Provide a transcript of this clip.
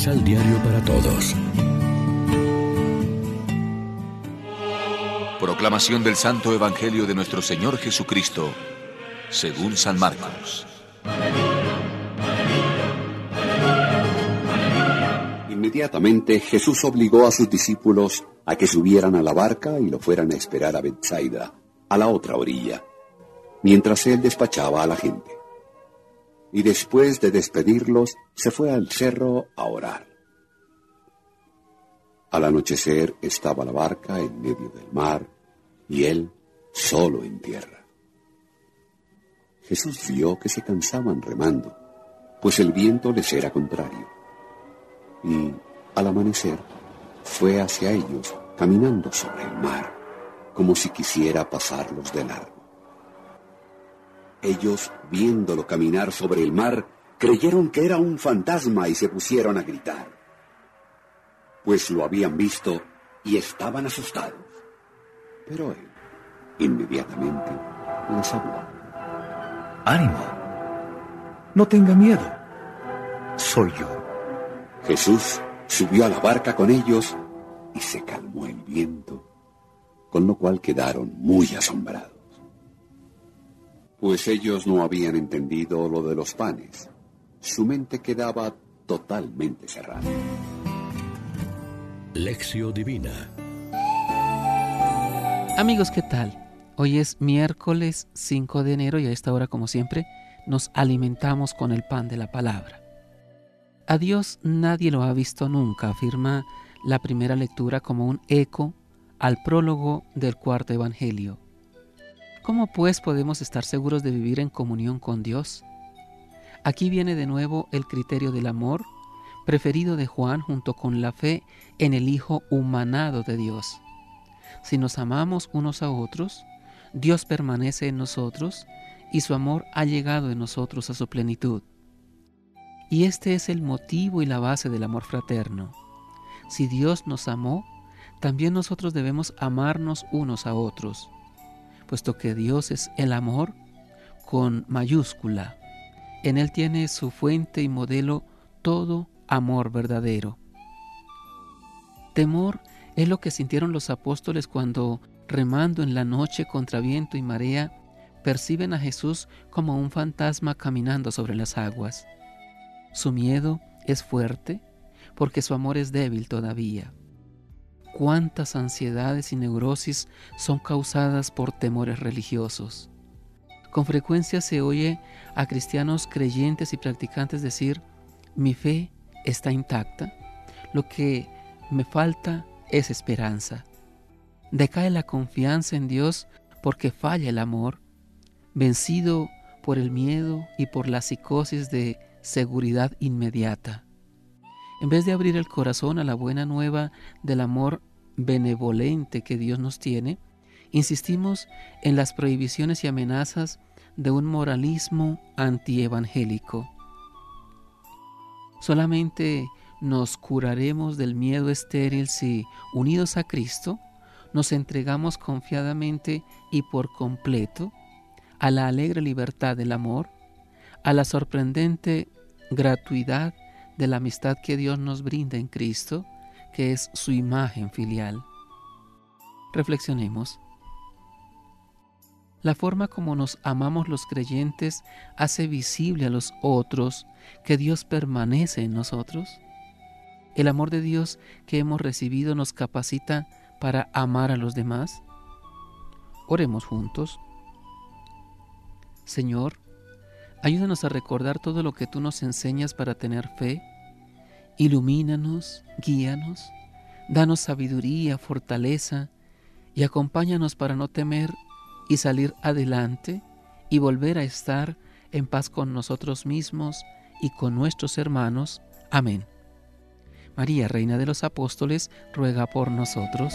Misal Diario para Todos. Proclamación del Santo Evangelio de nuestro Señor Jesucristo, según San Marcos. Inmediatamente Jesús obligó a sus discípulos a que subieran a la barca y lo fueran a esperar a Bethsaida, a la otra orilla, mientras él despachaba a la gente. Y después de despedirlos, se fue al cerro a orar. Al anochecer estaba la barca en medio del mar y él solo en tierra. Jesús vio que se cansaban remando, pues el viento les era contrario y, al amanecer, fue hacia ellos caminando sobre el mar, como si quisiera pasarlos de largo. Ellos, viéndolo caminar sobre el mar, creyeron que era un fantasma y se pusieron a gritar, pues lo habían visto y estaban asustados. Pero él, inmediatamente, les habló. Ánimo, no tenga miedo, soy yo. Jesús subió a la barca con ellos y se calmó el viento, con lo cual quedaron muy asombrados. Pues ellos no habían entendido lo de los panes. Su mente quedaba totalmente cerrada. Lección Divina Amigos, ¿qué tal? Hoy es miércoles 5 de enero y a esta hora, como siempre, nos alimentamos con el pan de la palabra. A Dios nadie lo ha visto nunca, afirma la primera lectura como un eco al prólogo del cuarto Evangelio. ¿Cómo pues podemos estar seguros de vivir en comunión con Dios? Aquí viene de nuevo el criterio del amor, preferido de Juan junto con la fe en el Hijo humanado de Dios. Si nos amamos unos a otros, Dios permanece en nosotros y su amor ha llegado en nosotros a su plenitud. Y este es el motivo y la base del amor fraterno. Si Dios nos amó, también nosotros debemos amarnos unos a otros, puesto que Dios es el amor con mayúscula. En Él tiene su fuente y modelo todo amor verdadero. Temor es lo que sintieron los apóstoles cuando, remando en la noche contra viento y marea, perciben a Jesús como un fantasma caminando sobre las aguas. Su miedo es fuerte porque su amor es débil todavía. Cuántas ansiedades y neurosis son causadas por temores religiosos. Con frecuencia se oye a cristianos creyentes y practicantes decir, mi fe está intacta, lo que me falta es esperanza. Decae la confianza en Dios porque falla el amor, vencido por el miedo y por la psicosis de seguridad inmediata. En vez de abrir el corazón a la buena nueva del amor benevolente que Dios nos tiene, insistimos en las prohibiciones y amenazas de un moralismo antievangélico. Solamente nos curaremos del miedo estéril si, unidos a Cristo, nos entregamos confiadamente y por completo a la alegre libertad del amor a la sorprendente gratuidad de la amistad que Dios nos brinda en Cristo, que es su imagen filial. Reflexionemos. La forma como nos amamos los creyentes hace visible a los otros que Dios permanece en nosotros. El amor de Dios que hemos recibido nos capacita para amar a los demás. Oremos juntos. Señor, Ayúdanos a recordar todo lo que tú nos enseñas para tener fe. Ilumínanos, guíanos, danos sabiduría, fortaleza y acompáñanos para no temer y salir adelante y volver a estar en paz con nosotros mismos y con nuestros hermanos. Amén. María, Reina de los Apóstoles, ruega por nosotros.